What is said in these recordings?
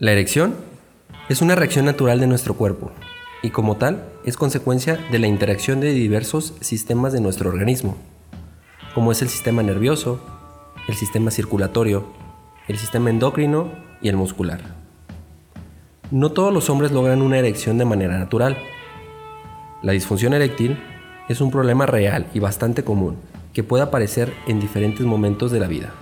La erección es una reacción natural de nuestro cuerpo y como tal es consecuencia de la interacción de diversos sistemas de nuestro organismo, como es el sistema nervioso, el sistema circulatorio, el sistema endocrino y el muscular. No todos los hombres logran una erección de manera natural. La disfunción eréctil es un problema real y bastante común que puede aparecer en diferentes momentos de la vida.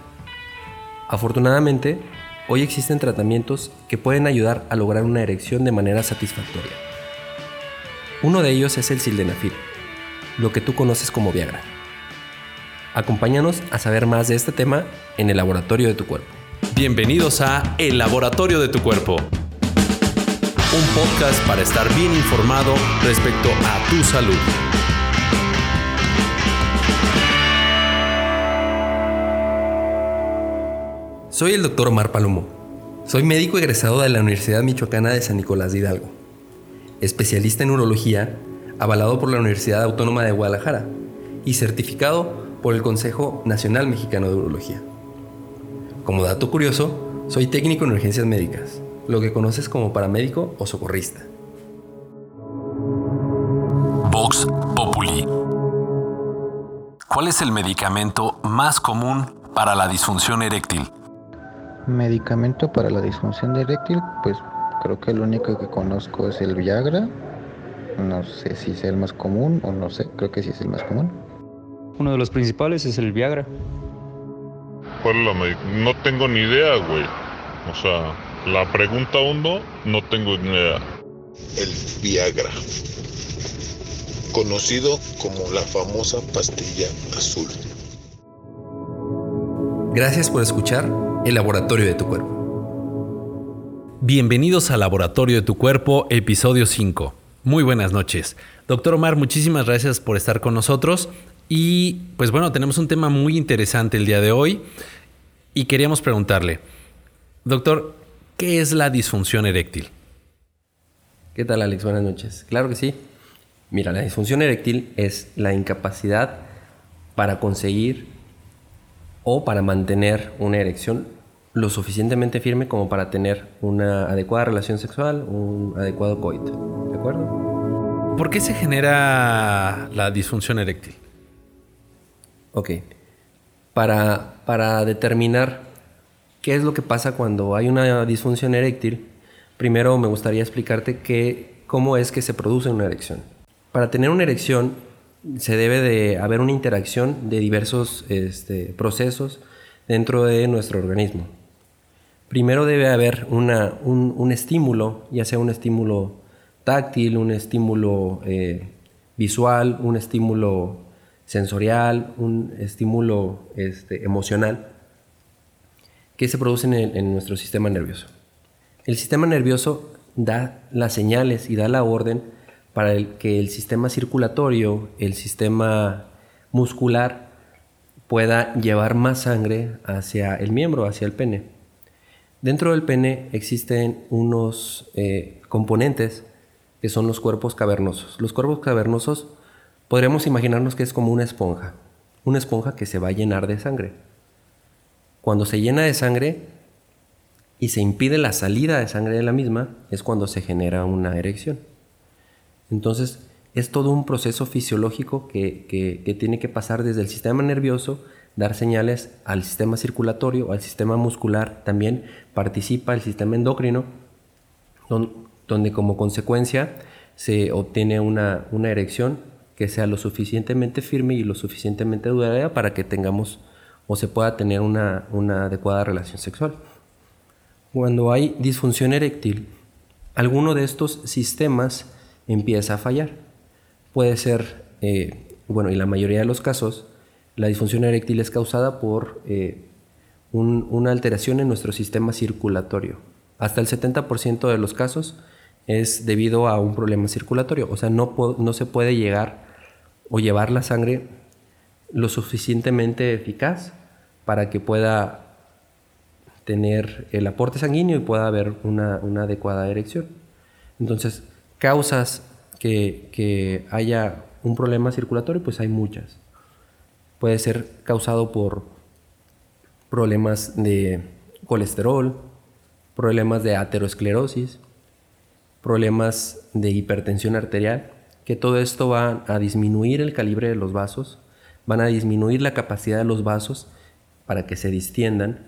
Afortunadamente, Hoy existen tratamientos que pueden ayudar a lograr una erección de manera satisfactoria. Uno de ellos es el sildenafil, lo que tú conoces como Viagra. Acompáñanos a saber más de este tema en el laboratorio de tu cuerpo. Bienvenidos a El Laboratorio de tu Cuerpo, un podcast para estar bien informado respecto a tu salud. Soy el doctor Omar Palomo. Soy médico egresado de la Universidad Michoacana de San Nicolás de Hidalgo. Especialista en urología, avalado por la Universidad Autónoma de Guadalajara y certificado por el Consejo Nacional Mexicano de Urología. Como dato curioso, soy técnico en urgencias médicas, lo que conoces como paramédico o socorrista. Vox Populi. ¿Cuál es el medicamento más común para la disfunción eréctil? Medicamento para la disfunción eréctil, pues creo que el único que conozco es el Viagra. No sé si es el más común o no sé, creo que sí es el más común. Uno de los principales es el Viagra. ¿Cuál es la No tengo ni idea, güey. O sea, la pregunta uno, no tengo ni idea. El Viagra, conocido como la famosa pastilla azul. Gracias por escuchar el laboratorio de tu cuerpo. Bienvenidos al laboratorio de tu cuerpo, episodio 5. Muy buenas noches. Doctor Omar, muchísimas gracias por estar con nosotros. Y pues bueno, tenemos un tema muy interesante el día de hoy y queríamos preguntarle, doctor, ¿qué es la disfunción eréctil? ¿Qué tal Alex? Buenas noches. Claro que sí. Mira, la disfunción eréctil es la incapacidad para conseguir o para mantener una erección lo suficientemente firme como para tener una adecuada relación sexual, un adecuado coito. ¿De acuerdo? ¿Por qué se genera la disfunción eréctil? Ok. Para, para determinar qué es lo que pasa cuando hay una disfunción eréctil, primero me gustaría explicarte que, cómo es que se produce una erección. Para tener una erección se debe de haber una interacción de diversos este, procesos dentro de nuestro organismo. Primero debe haber un, estímulo, ya sea un estímulo táctil, un estímulo eh, visual, un estímulo sensorial, un estímulo este, emocional, que se produce en nuestro sistema nervioso. El sistema nervioso da las señales y da la orden para que el sistema circulatorio, el sistema muscular, pueda llevar más sangre hacia el miembro, hacia el pene. Dentro del pene existen unos eh, componentes que son los cuerpos cavernosos. Los cuerpos cavernosos podríamos imaginarnos que es como una esponja, una esponja que se va a llenar de sangre. Cuando se llena de sangre y se impide la salida de sangre de la misma, es cuando se genera una erección. Entonces, es todo un proceso fisiológico que, tiene que pasar desde el sistema nervioso, dar señales al sistema circulatorio, al sistema muscular, también participa el sistema endocrino, donde como consecuencia se obtiene una, erección que sea lo suficientemente firme y lo suficientemente duradera para que tengamos o se pueda tener una, una adecuada relación sexual. Cuando hay disfunción eréctil, alguno de estos sistemas empieza a fallar. Puede ser, eh, bueno, y la mayoría de los casos, la disfunción eréctil es causada por eh, una alteración en nuestro sistema circulatorio. Hasta el 70% de los casos es debido a un problema circulatorio, o sea, no, no se puede llegar o llevar la sangre lo suficientemente eficaz para que pueda tener el aporte sanguíneo y pueda haber una, una adecuada erección. Entonces, causas que, haya un problema circulatorio, pues hay muchas. Puede ser causado por problemas de colesterol, problemas de aterosclerosis, problemas de hipertensión arterial, que todo esto va a disminuir el calibre de los vasos, van a disminuir la capacidad de los vasos para que se distiendan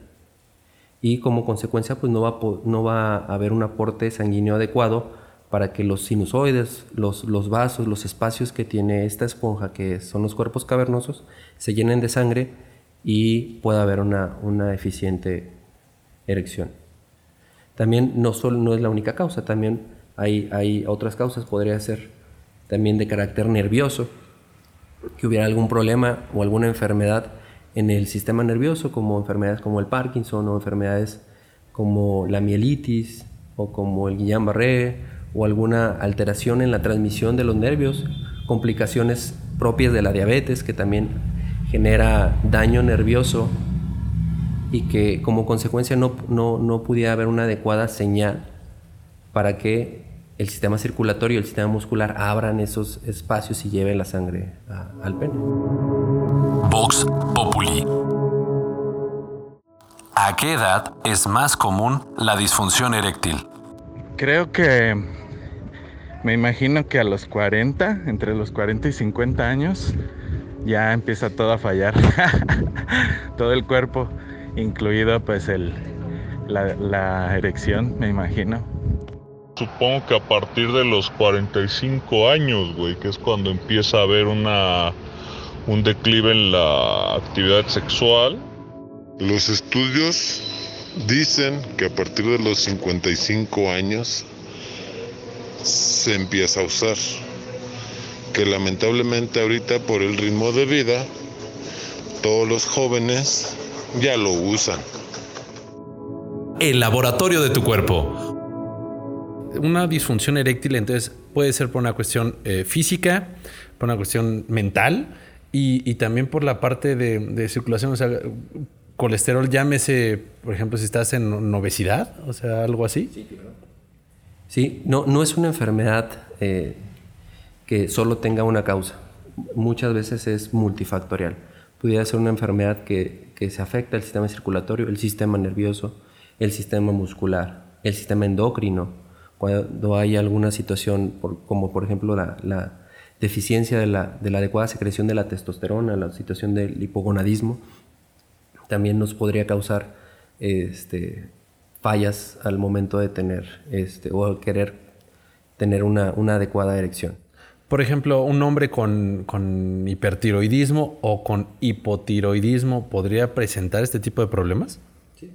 y como consecuencia pues no va, no va a haber un aporte sanguíneo adecuado para que los sinusoides, los, vasos, los espacios que tiene esta esponja, que son los cuerpos cavernosos, se llenen de sangre y pueda haber una, una eficiente erección. También no, solo, no es la única causa, también hay, hay otras causas, podría ser también de carácter nervioso, que hubiera algún problema o alguna enfermedad en el sistema nervioso, como enfermedades como el Parkinson o enfermedades como la mielitis o como el Guillain-Barré o alguna alteración en la transmisión de los nervios, complicaciones propias de la diabetes que también genera daño nervioso y que como consecuencia no, no, no pudiera haber una adecuada señal para que el sistema circulatorio y el sistema muscular abran esos espacios y lleven la sangre al pene. Vox Populi. ¿A qué edad es más común la disfunción eréctil? Creo que me imagino que a los 40, entre los 40 y 50 años, ya empieza todo a fallar. todo el cuerpo, incluido pues el, la, la erección, me imagino. Supongo que a partir de los 45 años, güey, que es cuando empieza a haber una un declive en la actividad sexual. Los estudios dicen que a partir de los 55 años se empieza a usar. Que lamentablemente ahorita por el ritmo de vida, todos los jóvenes ya lo usan. El laboratorio de tu cuerpo una disfunción eréctil entonces puede ser por una cuestión eh, física, por una cuestión mental y, también por la parte de, circulación, o sea, colesterol, llámese, por ejemplo, si estás en, obesidad, o sea, algo así. Sí, Sí, no, no es una enfermedad eh, que solo tenga una causa. Muchas veces es multifactorial. Pudiera ser una enfermedad que, que se afecta el sistema circulatorio, el sistema nervioso, el sistema muscular, el sistema endocrino, cuando hay alguna situación, como por ejemplo la, deficiencia de la, adecuada secreción de la testosterona, la situación del hipogonadismo, también nos podría causar este, fallas al momento de tener este, o querer tener una, adecuada erección. Por ejemplo, un hombre con, hipertiroidismo o con hipotiroidismo podría presentar este tipo de problemas? Sí,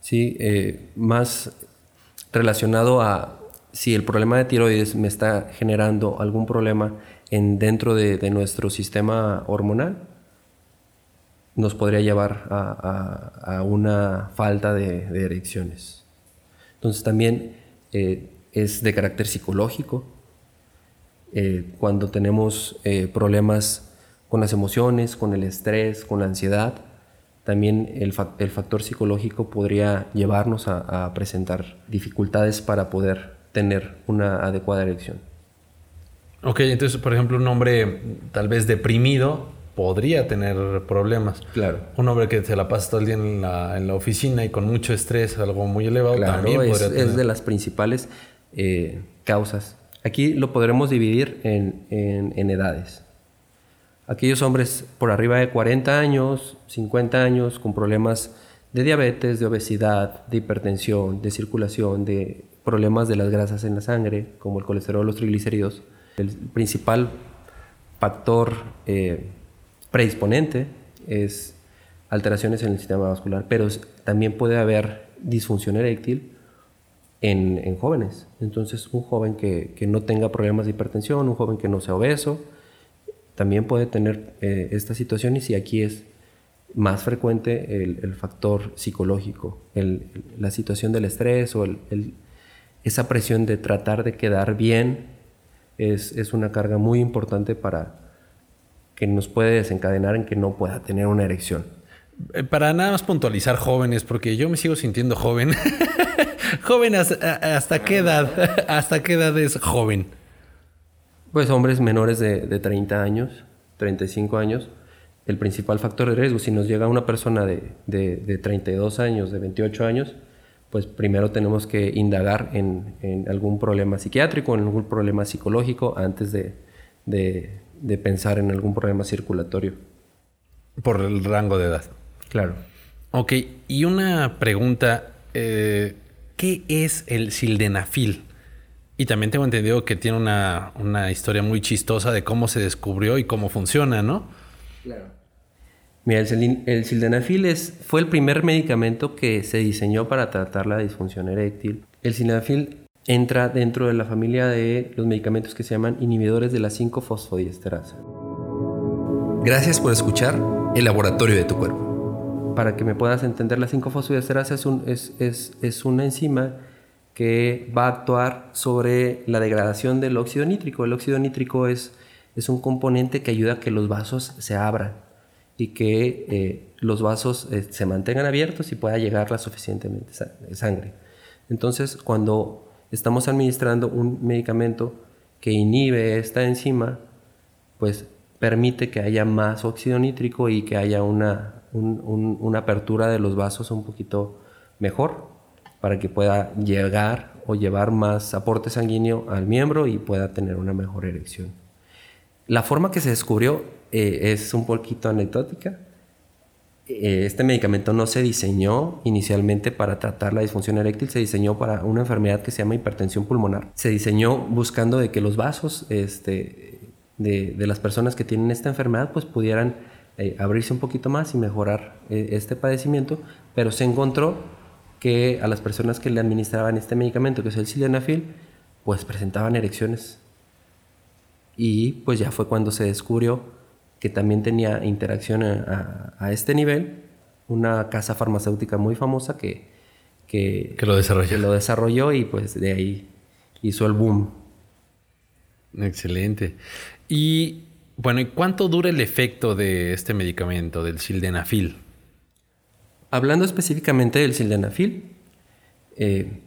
sí eh, más relacionado a si el problema de tiroides me está generando algún problema en, dentro de, nuestro sistema hormonal, nos podría llevar a, una falta de, erecciones. Entonces también eh, es de carácter psicológico. Eh, cuando tenemos eh, problemas con las emociones, con el estrés, con la ansiedad, también el, factor psicológico podría llevarnos a, presentar dificultades para poder tener una adecuada erección. Ok, entonces, por ejemplo, un hombre tal vez deprimido podría tener problemas. Claro. Un hombre que se la pasa todo el día en la, oficina y con mucho estrés, algo muy elevado, también es, es de las principales eh, causas. Aquí lo podremos dividir en edades aquellos hombres por arriba de 40 años, 50 años, con problemas de diabetes, de obesidad, de hipertensión, de circulación, de problemas de las grasas en la sangre, como el colesterol, los triglicéridos. El principal factor eh, predisponente es alteraciones en el sistema vascular, pero también puede haber disfunción eréctil en, jóvenes. Entonces, un joven que, que no tenga problemas de hipertensión, un joven que no sea obeso, también puede tener eh, esta situación y si aquí es más frecuente el, factor psicológico, la situación del estrés o esa presión de tratar de quedar bien es, es, una carga muy importante para que nos puede desencadenar en que no pueda tener una erección. Eh, para nada más puntualizar jóvenes, porque yo me sigo sintiendo joven. joven hasta, hasta qué edad, hasta qué edad es joven. Pues hombres menores de, de 30 años, 35 años, el principal factor de riesgo, si nos llega una persona de, de, 32 años, de 28 años, pues primero tenemos que indagar en, en algún problema psiquiátrico, en algún problema psicológico, antes de, de, de pensar en algún problema circulatorio. Por el rango de edad. Claro. Ok, y una pregunta, eh, ¿qué es el sildenafil? Y también tengo entendido que tiene una, una, historia muy chistosa de cómo se descubrió y cómo funciona, ¿no? Claro. Mira, el, el sildenafil es, fue el primer medicamento que se diseñó para tratar la disfunción eréctil. El sildenafil entra dentro de la familia de los medicamentos que se llaman inhibidores de la 5-fosfodiesterasa. Gracias por escuchar El Laboratorio de tu Cuerpo para que me puedas entender, la 5-fosfodiesterasa es, un, es, es, es, una enzima que va a actuar sobre la degradación del óxido nítrico. El óxido nítrico es, es un componente que ayuda a que los vasos se abran y que eh, los vasos eh, se mantengan abiertos y pueda llegar la suficientemente sangre. Entonces, cuando estamos administrando un medicamento que inhibe esta enzima, pues permite que haya más óxido nítrico y que haya una, una apertura de los vasos un poquito mejor para que pueda llegar o llevar más aporte sanguíneo al miembro y pueda tener una mejor erección. La forma que se descubrió eh, es un poquito anecdótica. Eh, este medicamento no se diseñó inicialmente para tratar la disfunción eréctil, se diseñó para una enfermedad que se llama hipertensión pulmonar. Se diseñó buscando de que los vasos este, de, de las personas que tienen esta enfermedad pues pudieran eh, abrirse un poquito más y mejorar eh, este padecimiento, pero se encontró que a las personas que le administraban este medicamento, que es el sildenafil, pues presentaban erecciones. Y pues ya fue cuando se descubrió que también tenía interacción a, este nivel una casa farmacéutica muy famosa que, que, lo desarrolló. que lo desarrolló y pues de ahí hizo el boom. Excelente. Y bueno, ¿y cuánto dura el efecto de este medicamento, del sildenafil? Hablando específicamente del sildenafil, eh,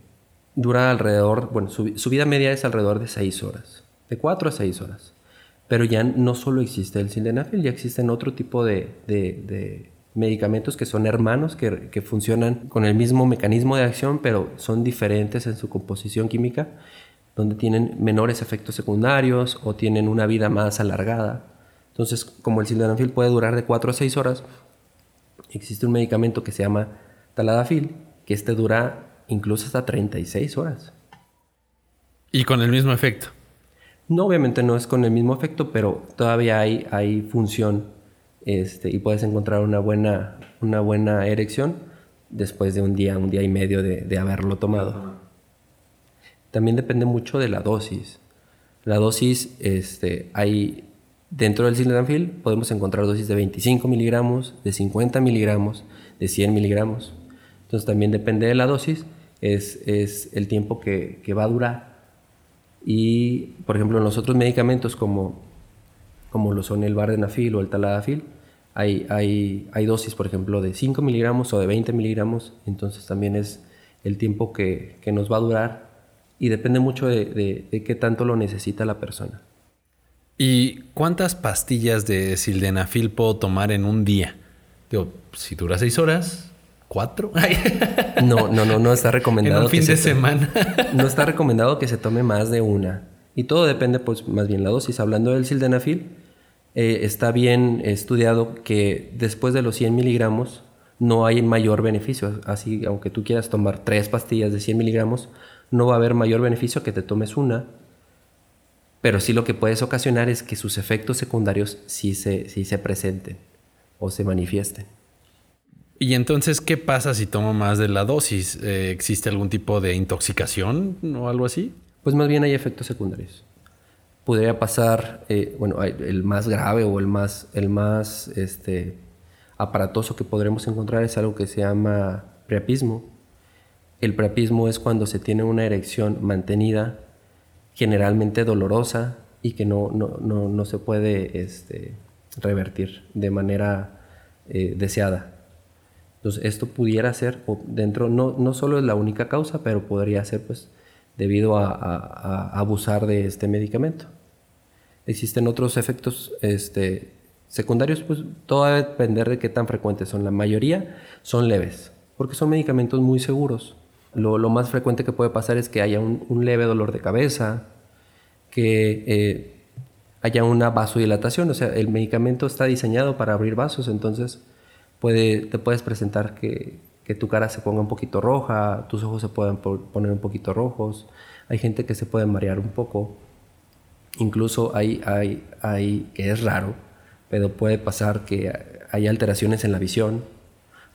dura alrededor, bueno, su, vida media es alrededor de 6 horas, de 4 a 6 horas. Pero ya no solo existe el sildenafil, ya existen otro tipo de, medicamentos que son hermanos, que, funcionan con el mismo mecanismo de acción, pero son diferentes en su composición química donde tienen menores efectos secundarios o tienen una vida más alargada. Entonces, como el sildenafil puede durar de 4 a 6 horas, existe un medicamento que se llama taladafil, que este dura incluso hasta 36 horas. ¿Y con el mismo efecto? No, obviamente no es con el mismo efecto, pero todavía hay, hay función este, y puedes encontrar una buena, una buena erección después de un día, un día y medio de, de haberlo tomado también depende mucho de la dosis. La dosis, este, hay dentro del sildenafil podemos encontrar dosis de 25 miligramos, de 50 miligramos, de 100 miligramos. Entonces también depende de la dosis, es, es el tiempo que, que, va a durar. Y, por ejemplo, en los otros medicamentos como, como lo son el vardenafil o el taladafil, hay, hay, hay dosis, por ejemplo, de 5 miligramos o de 20 miligramos, entonces también es el tiempo que, que nos va a durar y depende mucho de, qué tanto lo necesita la persona. ¿Y cuántas pastillas de sildenafil puedo tomar en un día? Digo, si dura seis horas, cuatro. no, no, no, no está recomendado. En un fin de semana. no está recomendado que se tome más de una. Y todo depende, pues, más bien la dosis. Hablando del sildenafil, eh, está bien estudiado que después de los 100 miligramos no hay mayor beneficio. Así, aunque tú quieras tomar tres pastillas de 100 miligramos, no va a haber mayor beneficio que te tomes una, pero sí lo que puedes ocasionar es que sus efectos secundarios sí se, se presenten o se manifiesten. ¿Y entonces qué pasa si tomo más de la dosis? Eh, ¿Existe algún tipo de intoxicación o algo así? Pues más bien hay efectos secundarios. Podría pasar, eh, bueno, el más grave o el más, el más este, aparatoso que podremos encontrar es algo que se llama priapismo, el preapismo es cuando se tiene una erección mantenida, generalmente dolorosa y que no, no, se puede este, revertir de manera eh, deseada. Entonces, esto pudiera ser, dentro, no, no solo es la única causa, pero podría ser pues debido a, abusar de este medicamento. Existen otros efectos este, secundarios, pues todo va a depender de qué tan frecuentes son. La mayoría son leves, porque son medicamentos muy seguros Lo, más frecuente que puede pasar es que haya un, leve dolor de cabeza, que eh, haya una vasodilatación, o sea, el medicamento está diseñado para abrir vasos, entonces te puedes presentar que, tu cara se ponga un poquito roja, tus ojos se pueden poner un poquito rojos, hay gente que se puede marear un poco, incluso hay, hay, hay, que es raro, pero puede pasar que hay alteraciones en la visión,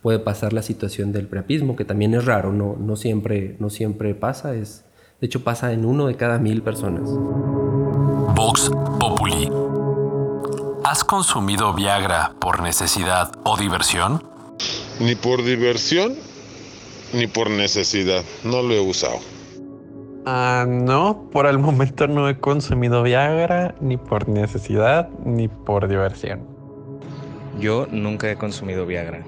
puede pasar la situación del preapismo, que también es raro, no, no, siempre, no siempre pasa, es, de hecho pasa en uno de cada mil personas. Vox Populi. ¿Has consumido Viagra por necesidad o diversión? Ni por diversión, ni por necesidad. No lo he usado. Ah, no, por el momento no he consumido Viagra ni por necesidad ni por diversión. Yo nunca he consumido Viagra.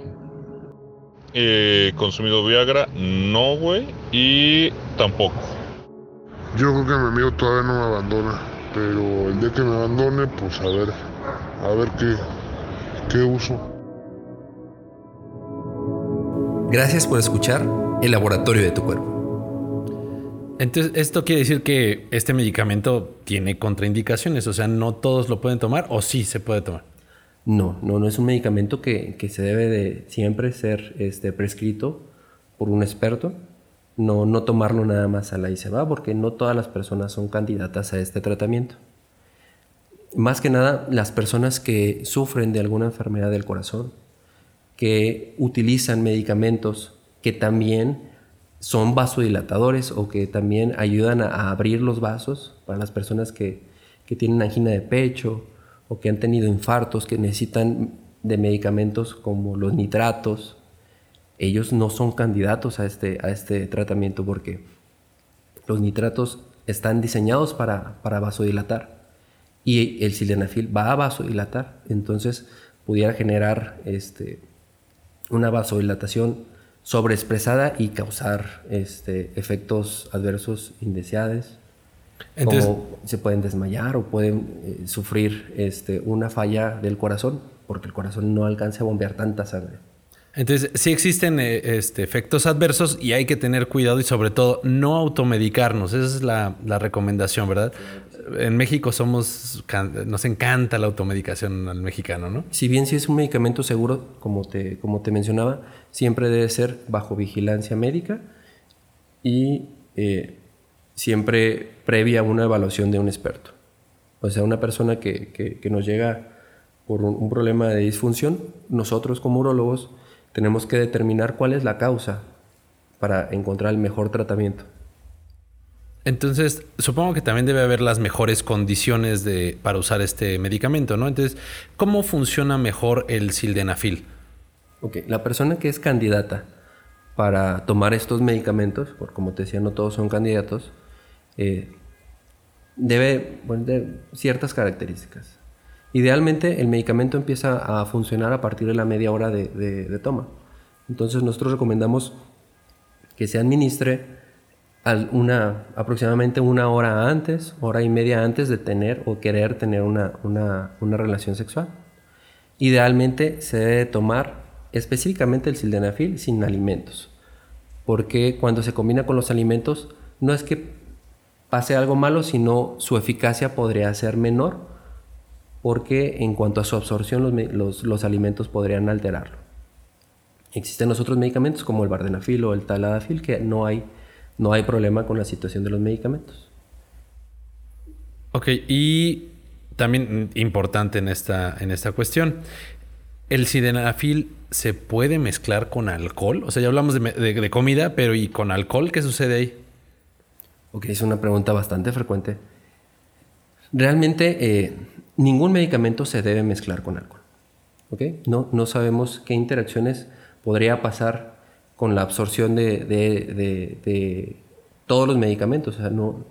He consumido Viagra, no, güey, y tampoco. Yo creo que mi amigo todavía no me abandona, pero el día que me abandone, pues a ver, a ver qué, qué uso. Gracias por escuchar El Laboratorio de tu Cuerpo. Entonces, esto quiere decir que este medicamento tiene contraindicaciones, o sea, no todos lo pueden tomar o sí se puede tomar. No, no, no es un medicamento que, se debe de siempre ser este, prescrito por un experto. No, no tomarlo nada más a la y se va, porque no todas las personas son candidatas a este tratamiento. Más que nada, las personas que sufren de alguna enfermedad del corazón, que utilizan medicamentos que también son vasodilatadores o que también ayudan a, abrir los vasos para las personas que, tienen angina de pecho o que han tenido infartos, que necesitan de medicamentos como los nitratos. Ellos no son candidatos a este, a este tratamiento porque los nitratos están diseñados para, para vasodilatar y el sildenafil va a vasodilatar. Entonces pudiera generar este, una vasodilatación sobreexpresada y causar este, efectos adversos indeseados. como se pueden desmayar o pueden eh, sufrir este, una falla del corazón porque el corazón no alcanza a bombear tanta sangre. Entonces, sí existen eh, este, efectos adversos y hay que tener cuidado y sobre todo no automedicarnos. Esa es la, la recomendación, ¿verdad? en México somos, nos encanta la automedicación al mexicano, ¿no? Si bien sí es un medicamento seguro, como te, como te mencionaba, siempre debe ser bajo vigilancia médica y eh, siempre previa una evaluación de un experto. O sea, una persona que, nos llega por un, problema de disfunción, nosotros como urólogos tenemos que determinar cuál es la causa para encontrar el mejor tratamiento. Entonces, supongo que también debe haber las mejores condiciones de, para usar este medicamento, ¿no? Entonces, ¿cómo funciona mejor el sildenafil? Ok, la persona que es candidata para tomar estos medicamentos, porque como te decía, no todos son candidatos, eh, debe tener ciertas características. Idealmente, el medicamento empieza a funcionar a partir de la media hora de toma. Entonces, nosotros recomendamos que se administre aproximadamente una hora antes, hora y media antes de tener o querer tener una, relación sexual. Idealmente se debe tomar específicamente el sildenafil sin alimentos, porque cuando se combina con los alimentos no es que pase algo malo, sino su eficacia podría ser menor, porque en cuanto a su absorción los, los alimentos podrían alterarlo. Existen otros medicamentos como el vardenafil o el taladafil que no hay no hay problema con la situación de los medicamentos. Ok, y también importante en esta, en esta cuestión, ¿el sildenafil se puede mezclar con alcohol? O sea, ya hablamos de, comida, pero ¿y con alcohol qué sucede ahí? Ok, es una pregunta bastante frecuente. Realmente eh, ningún medicamento se debe mezclar con alcohol. No, no sabemos qué interacciones podría pasar con la absorción de, todos los medicamentos. no,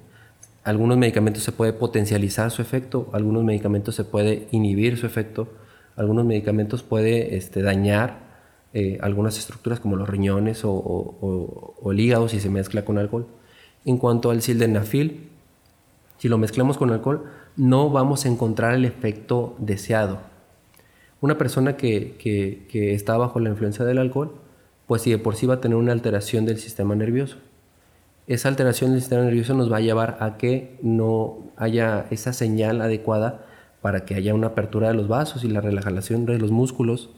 algunos medicamentos se puede potencializar su efecto, algunos medicamentos se puede inhibir su efecto, algunos medicamentos puede este, dañar eh, algunas estructuras como los riñones o, el hígado si se mezcla con alcohol. En cuanto al sildenafil, si lo mezclamos con alcohol, no vamos a encontrar el efecto deseado. Una persona que, que está bajo la influencia del alcohol pues si de por sí va a tener una alteración del sistema nervioso. esa alteración del sistema nervioso nos va a llevar a que no haya esa señal adecuada para que haya una apertura de los vasos y la relajación de los músculos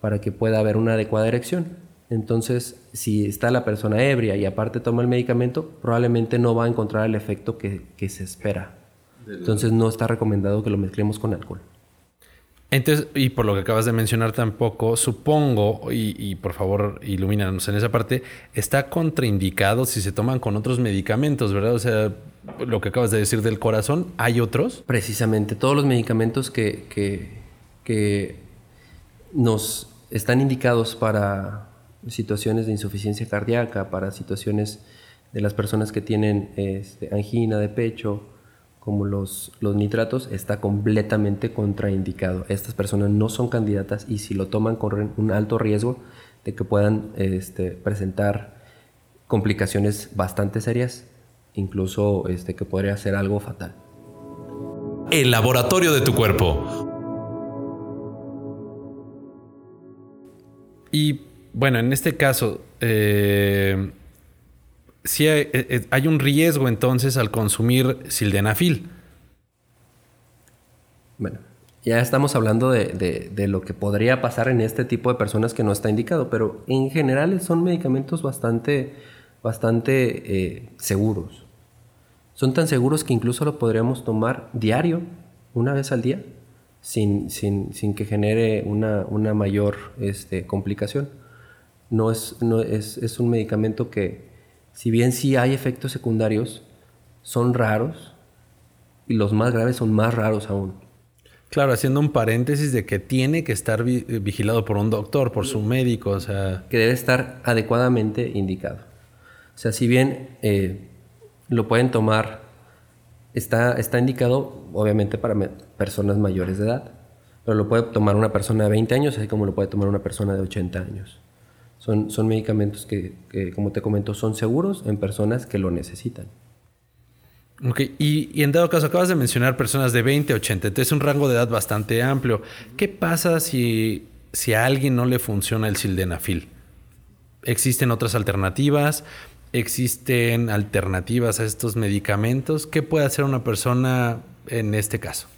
para que pueda haber una adecuada erección. Entonces, si está la persona ebria y aparte toma el medicamento, probablemente no va a encontrar el efecto que, que se espera. Entonces, no está recomendado que lo mezclemos con alcohol. Entonces, y por lo que acabas de mencionar tampoco, supongo, y, por favor ilumínanos en esa parte, está contraindicado si se toman con otros medicamentos, ¿verdad? O sea, lo que acabas de decir del corazón, ¿hay otros? Precisamente, todos los medicamentos que, que, nos están indicados para situaciones de insuficiencia cardíaca, para situaciones de las personas que tienen este, angina de pecho, como los, los nitratos, está completamente contraindicado. Estas personas no son candidatas y si lo toman corren un alto riesgo de que puedan este, presentar complicaciones bastante serias, incluso este, que podría ser algo fatal. El laboratorio de tu cuerpo. Y bueno, en este caso, eh, si eh, eh, hay, un riesgo entonces al consumir sildenafil. Bueno, ya estamos hablando de, lo que podría pasar en este tipo de personas que no está indicado, pero en general son medicamentos bastante, bastante eh, seguros. Son tan seguros que incluso lo podríamos tomar diario, una vez al día, sin, que genere una, mayor este, complicación. No es, no es, es un medicamento que, si bien sí hay efectos secundarios, son raros y los más graves son más raros aún. Claro, haciendo un paréntesis de que tiene que estar vigilado por un doctor, por su médico, o sea... Que debe estar adecuadamente indicado. O sea, si bien eh, lo pueden tomar, está, está indicado obviamente para personas mayores de edad, pero lo puede tomar una persona de 20 años, así como lo puede tomar una persona de 80 años. Son, son medicamentos que, como te comento, son seguros en personas que lo necesitan. Ok, y, en dado caso, acabas de mencionar personas de 20 a 80, entonces es un rango de edad bastante amplio. ¿Qué pasa si, si a alguien no le funciona el sildenafil? ¿Existen otras alternativas? ¿Existen alternativas a estos medicamentos? ¿Qué puede hacer una persona en este caso?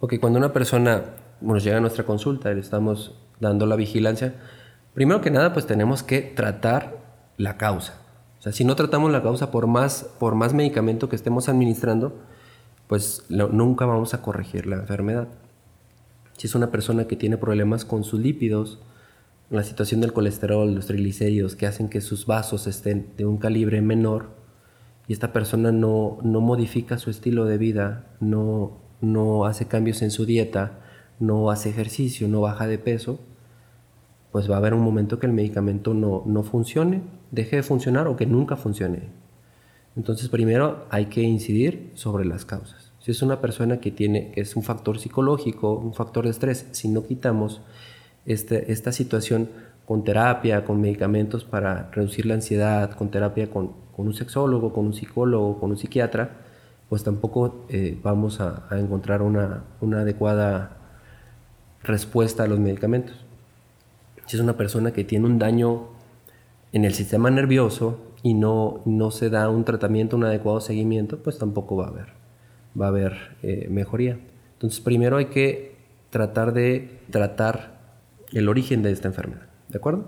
Ok, cuando una persona nos llega a nuestra consulta y le estamos dando la vigilancia, Primero que nada, pues tenemos que tratar la causa. O sea, si no tratamos la causa por más, por más medicamento que estemos administrando, pues nunca vamos a corregir la enfermedad. Si es una persona que tiene problemas con sus lípidos, la situación del colesterol, los triglicéridos, que hacen que sus vasos estén de un calibre menor, y esta persona no, no modifica su estilo de vida, no, no hace cambios en su dieta, no hace ejercicio, no baja de peso, pues va a haber un momento que el medicamento no, no funcione, deje de funcionar o que nunca funcione. Entonces primero hay que incidir sobre las causas. Si es una persona que tiene, es un factor psicológico, un factor de estrés, si no quitamos este, esta situación con terapia, con medicamentos para reducir la ansiedad, con terapia con, con un sexólogo, con un psicólogo, con un psiquiatra, pues tampoco eh, vamos a, a encontrar una, una adecuada respuesta a los medicamentos. Si es una persona que tiene un daño en el sistema nervioso y no, no se da un tratamiento, un adecuado seguimiento, pues tampoco va a haber, va a haber eh, mejoría. Entonces, primero hay que tratar de tratar el origen de esta enfermedad, ¿de acuerdo?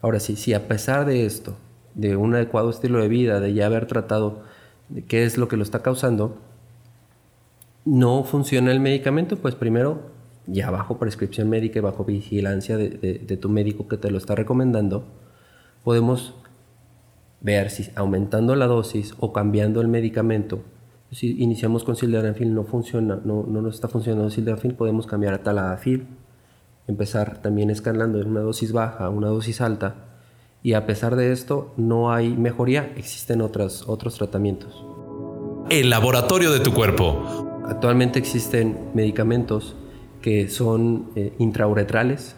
Ahora sí, si a pesar de esto, de un adecuado estilo de vida, de ya haber tratado de qué es lo que lo está causando, no funciona el medicamento, pues primero ya bajo prescripción médica y bajo vigilancia de, tu médico que te lo está recomendando, podemos ver si aumentando la dosis o cambiando el medicamento, si iniciamos con sildenafil no funciona, no, no nos está funcionando sildenafil, podemos cambiar a taladafil, empezar también escalando de una dosis baja a una dosis alta y a pesar de esto no hay mejoría, existen otros, otros tratamientos. El laboratorio de tu cuerpo. Actualmente existen medicamentos que son eh, intrauretrales,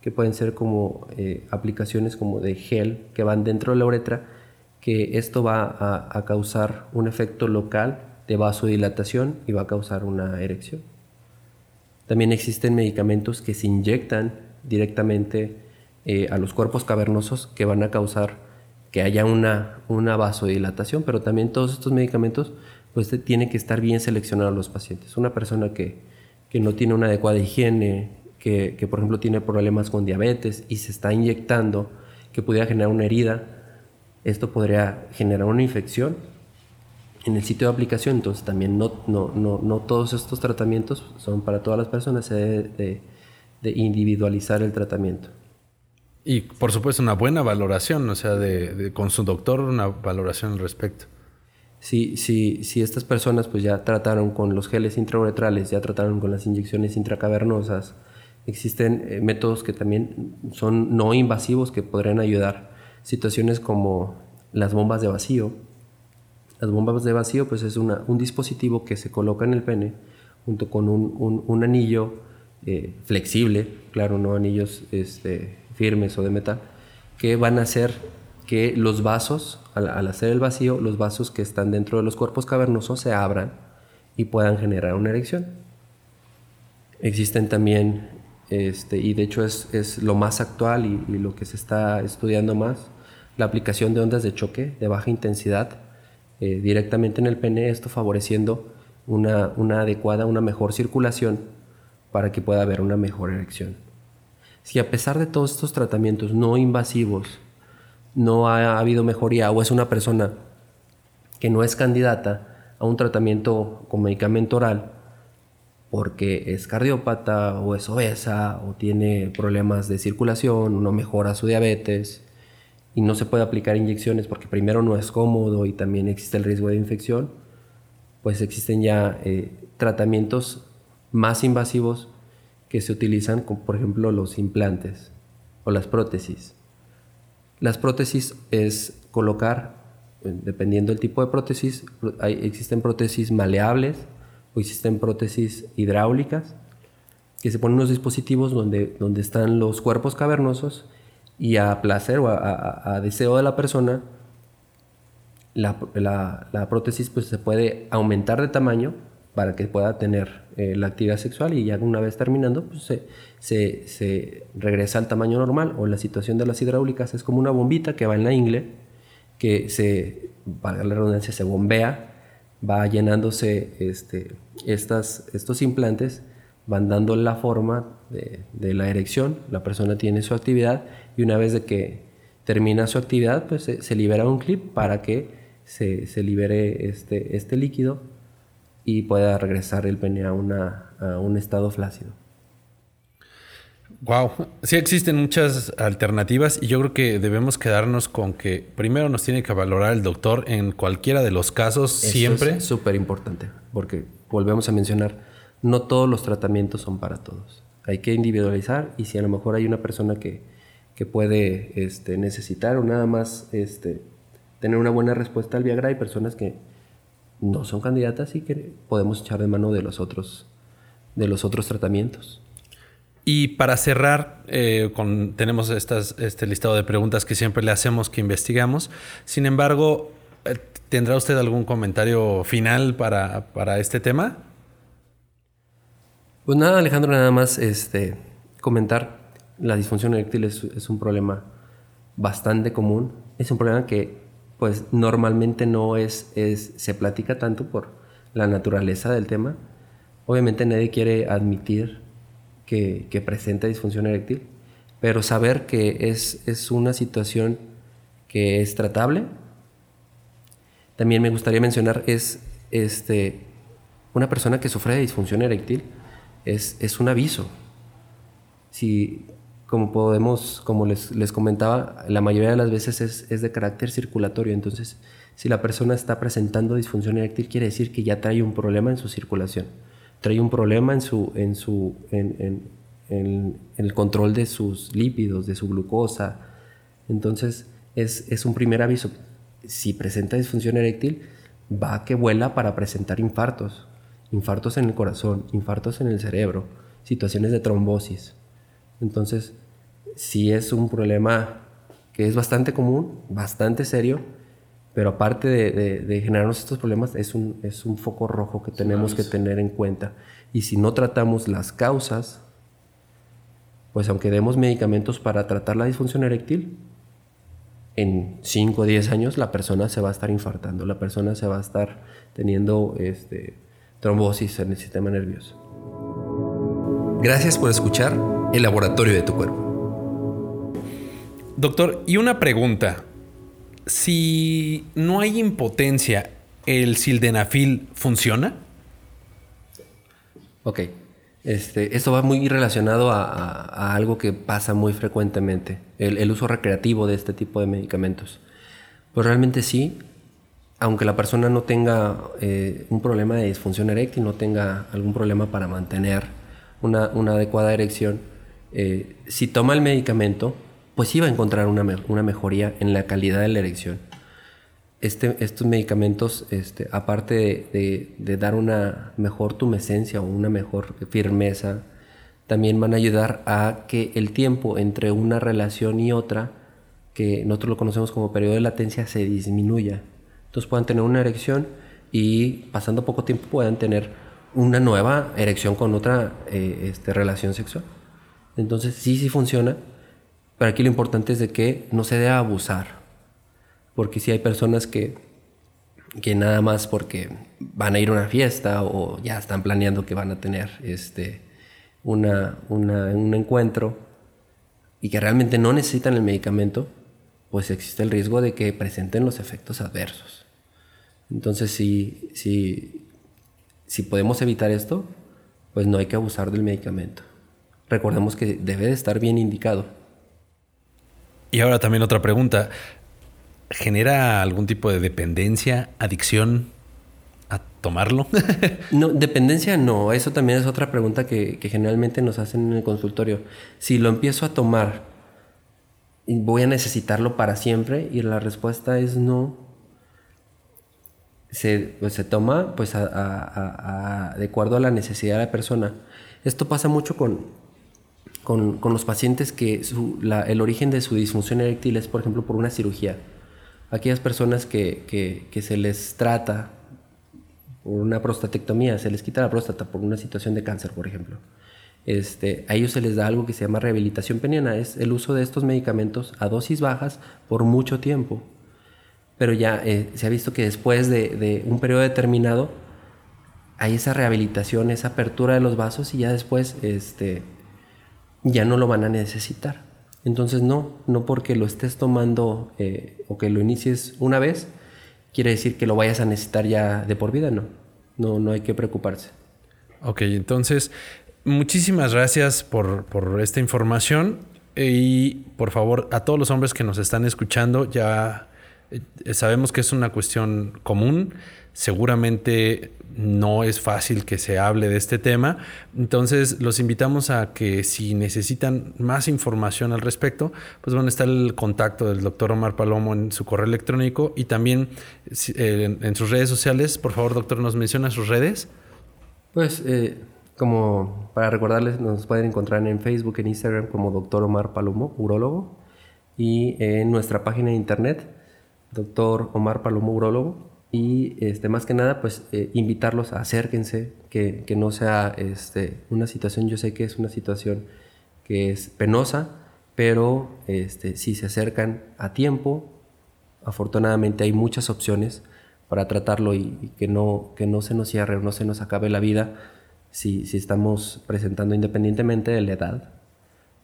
que pueden ser como eh, aplicaciones como de gel que van dentro de la uretra, que esto va a, causar un efecto local de vasodilatación y va a causar una erección. También existen medicamentos que se inyectan directamente eh, a los cuerpos cavernosos que van a causar que haya una, una vasodilatación, pero también todos estos medicamentos pues tienen que estar bien seleccionados los pacientes. Una persona que, que no tiene una adecuada higiene, que, que, por ejemplo tiene problemas con diabetes y se está inyectando, que pudiera generar una herida, esto podría generar una infección en el sitio de aplicación, entonces también no, no, no, no todos estos tratamientos son para todas las personas, se debe de, de individualizar el tratamiento. Y por supuesto una buena valoración, o sea, de, con su doctor una valoración al respecto. Si, si, si estas personas pues ya trataron con los geles intrauretrales, ya trataron con las inyecciones intracavernosas, existen eh, métodos que también son no invasivos que podrían ayudar. Situaciones como las bombas de vacío. Las bombas de vacío pues es una, un dispositivo que se coloca en el pene junto con un, un, un anillo eh, flexible, claro, no anillos este, firmes o de metal, que van a hacer que los vasos, al, hacer el vacío, los vasos que están dentro de los cuerpos cavernosos se abran y puedan generar una erección. Existen también, este, y de hecho es, es lo más actual y, lo que se está estudiando más, la aplicación de ondas de choque de baja intensidad eh, directamente en el pene, esto favoreciendo una, una adecuada, una mejor circulación para que pueda haber una mejor erección. Si a pesar de todos estos tratamientos no invasivos no ha habido mejoría o es una persona que no es candidata a un tratamiento con medicamento oral porque es cardiópata o es obesa o tiene problemas de circulación, no mejora su diabetes y no se puede aplicar inyecciones porque primero no es cómodo y también existe el riesgo de infección, pues existen ya eh, tratamientos más invasivos que se utilizan, como por ejemplo los implantes o las prótesis. Las prótesis es colocar, eh, dependiendo del tipo de prótesis, hay, existen prótesis maleables o existen prótesis hidráulicas, que se ponen unos dispositivos donde, donde están los cuerpos cavernosos y a placer o a, deseo de la persona, la, la, la prótesis pues, se puede aumentar de tamaño para que pueda tener eh, la actividad sexual y ya una vez terminando pues se, se, se, regresa al tamaño normal o la situación de las hidráulicas es como una bombita que va en la ingle que se, para la redundancia, se bombea, va llenándose este, estas, estos implantes, van dando la forma de, la erección, la persona tiene su actividad y una vez de que termina su actividad pues se, se libera un clip para que se, se libere este, este líquido y pueda regresar el pene a, una, a un estado flácido. Wow, sí existen muchas alternativas y yo creo que debemos quedarnos con que primero nos tiene que valorar el doctor en cualquiera de los casos siempre. Es súper importante porque volvemos a mencionar, no todos los tratamientos son para todos. Hay que individualizar y si a lo mejor hay una persona que, que puede este, necesitar o nada más este, tener una buena respuesta al Viagra, hay personas que, no son candidatas y que podemos echar de mano de los otros, de los otros tratamientos. Y para cerrar, eh, con, tenemos estas, este listado de preguntas que siempre le hacemos, que investigamos. Sin embargo, eh, ¿tendrá usted algún comentario final para, para este tema? Pues nada, Alejandro, nada más este, comentar. La disfunción eréctil es, es un problema bastante común. Es un problema que pues normalmente no es, es, se platica tanto por la naturaleza del tema. Obviamente nadie quiere admitir que, presenta disfunción eréctil, pero saber que es, es una situación que es tratable. También me gustaría mencionar es este, una persona que sufre de disfunción eréctil es, es un aviso. Si como podemos, como les, les, comentaba, la mayoría de las veces es, es, de carácter circulatorio. Entonces, si la persona está presentando disfunción eréctil, quiere decir que ya trae un problema en su circulación, trae un problema en, su, en, su, en, en, en el control de sus lípidos, de su glucosa. Entonces, es, es un primer aviso. Si presenta disfunción eréctil, va que vuela para presentar infartos, infartos en el corazón, infartos en el cerebro, situaciones de trombosis. Entonces, sí es un problema que es bastante común, bastante serio, pero aparte de, generarnos estos problemas, es un, es un foco rojo que tenemos que tener en cuenta. Y si no tratamos las causas, pues aunque demos medicamentos para tratar la disfunción eréctil, en 5 o 10 años la persona se va a estar infartando, la persona se va a estar teniendo este, trombosis en el sistema nervioso. Gracias por escuchar el laboratorio de tu cuerpo. Doctor, y una pregunta. Si no hay impotencia, ¿el sildenafil funciona? Ok. Este, esto va muy relacionado a, algo que pasa muy frecuentemente, el, uso recreativo de este tipo de medicamentos. Pues realmente sí, aunque la persona no tenga eh, un problema de disfunción eréctil, no tenga algún problema para mantener una, adecuada erección, eh, si toma el medicamento, pues sí va a encontrar una, una mejoría en la calidad de la erección. Este, estos medicamentos, este, aparte de, dar una mejor tumescencia o una mejor firmeza, también van a ayudar a que el tiempo entre una relación y otra, que nosotros lo conocemos como periodo de latencia, se disminuya. Entonces puedan tener una erección y pasando poco tiempo puedan tener una nueva erección con otra eh, este, relación sexual. Entonces sí, sí funciona, pero aquí lo importante es de que no se debe abusar porque si hay personas que, que nada más porque van a ir a una fiesta o ya están planeando que van a tener este, una, un encuentro y que realmente no necesitan el medicamento, pues existe el riesgo de que presenten los efectos adversos. Entonces, si, si, si podemos evitar esto, pues no hay que abusar del medicamento. Recordemos que debe de estar bien indicado. Y ahora también otra pregunta genera algún tipo de dependencia, adicción a tomarlo? no, dependencia no. Eso también es otra pregunta que, generalmente nos hacen en el consultorio. Si lo empiezo a tomar, ¿voy a necesitarlo para siempre? Y la respuesta es no. Se, pues, se toma pues de acuerdo a la necesidad de la persona. Esto pasa mucho con, con, los pacientes que el origen de su disfunción eréctil es, por ejemplo, por una cirugía aquellas personas que, se les trata por una prostatectomía, se les quita la próstata por una situación de cáncer, por ejemplo. Este, a ellos se les da algo que se llama rehabilitación peniana, es el uso de estos medicamentos a dosis bajas por mucho tiempo. Pero ya eh, se ha visto que después de, un periodo determinado hay esa rehabilitación, esa apertura de los vasos y ya después este, ya no lo van a necesitar. Entonces no, no porque lo estés tomando eh, o que lo inicies una vez, quiere decir que lo vayas a necesitar ya de por vida, no. No, no hay que preocuparse. Ok, entonces, muchísimas gracias por, por esta información y por favor, a todos los hombres que nos están escuchando, ya sabemos que es una cuestión común, seguramente no es fácil que se hable de este tema. Entonces, los invitamos a que si necesitan más información al respecto, pues a estar el contacto del doctor Omar Palomo en su correo electrónico y también eh, en, sus redes sociales. Por favor, doctor, ¿nos menciona sus redes? Pues, eh, como para recordarles, nos pueden encontrar en Facebook, en Instagram como doctor Omar Palomo, urólogo, y en nuestra página de internet, doctor Omar Palomo, urólogo y este, más que nada, pues eh, invitarlos a acérquense, que, que, no sea este, una situación, yo sé que es una situación que es penosa, pero este, si se acercan a tiempo, afortunadamente hay muchas opciones para tratarlo y, que, no, que no se nos cierre o no se nos acabe la vida si, si estamos presentando independientemente de la edad.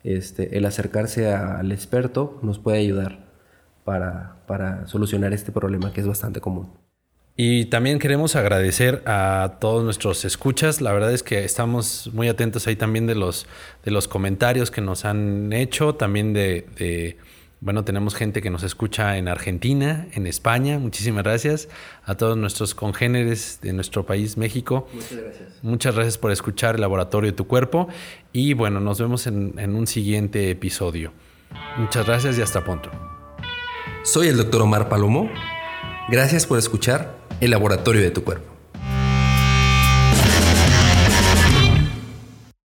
Este, el acercarse al experto nos puede ayudar para, para solucionar este problema que es bastante común. Y también queremos agradecer a todos nuestros escuchas. La verdad es que estamos muy atentos ahí también de los, de los comentarios que nos han hecho, también de, bueno, tenemos gente que nos escucha en Argentina, en España. Muchísimas gracias a todos nuestros congéneres de nuestro país, México. Muchas gracias. Muchas gracias por escuchar el Laboratorio de tu Cuerpo. Y bueno, nos vemos en, en un siguiente episodio. Muchas gracias y hasta pronto. Soy el doctor Omar Palomo. Gracias por escuchar el laboratorio de tu cuerpo.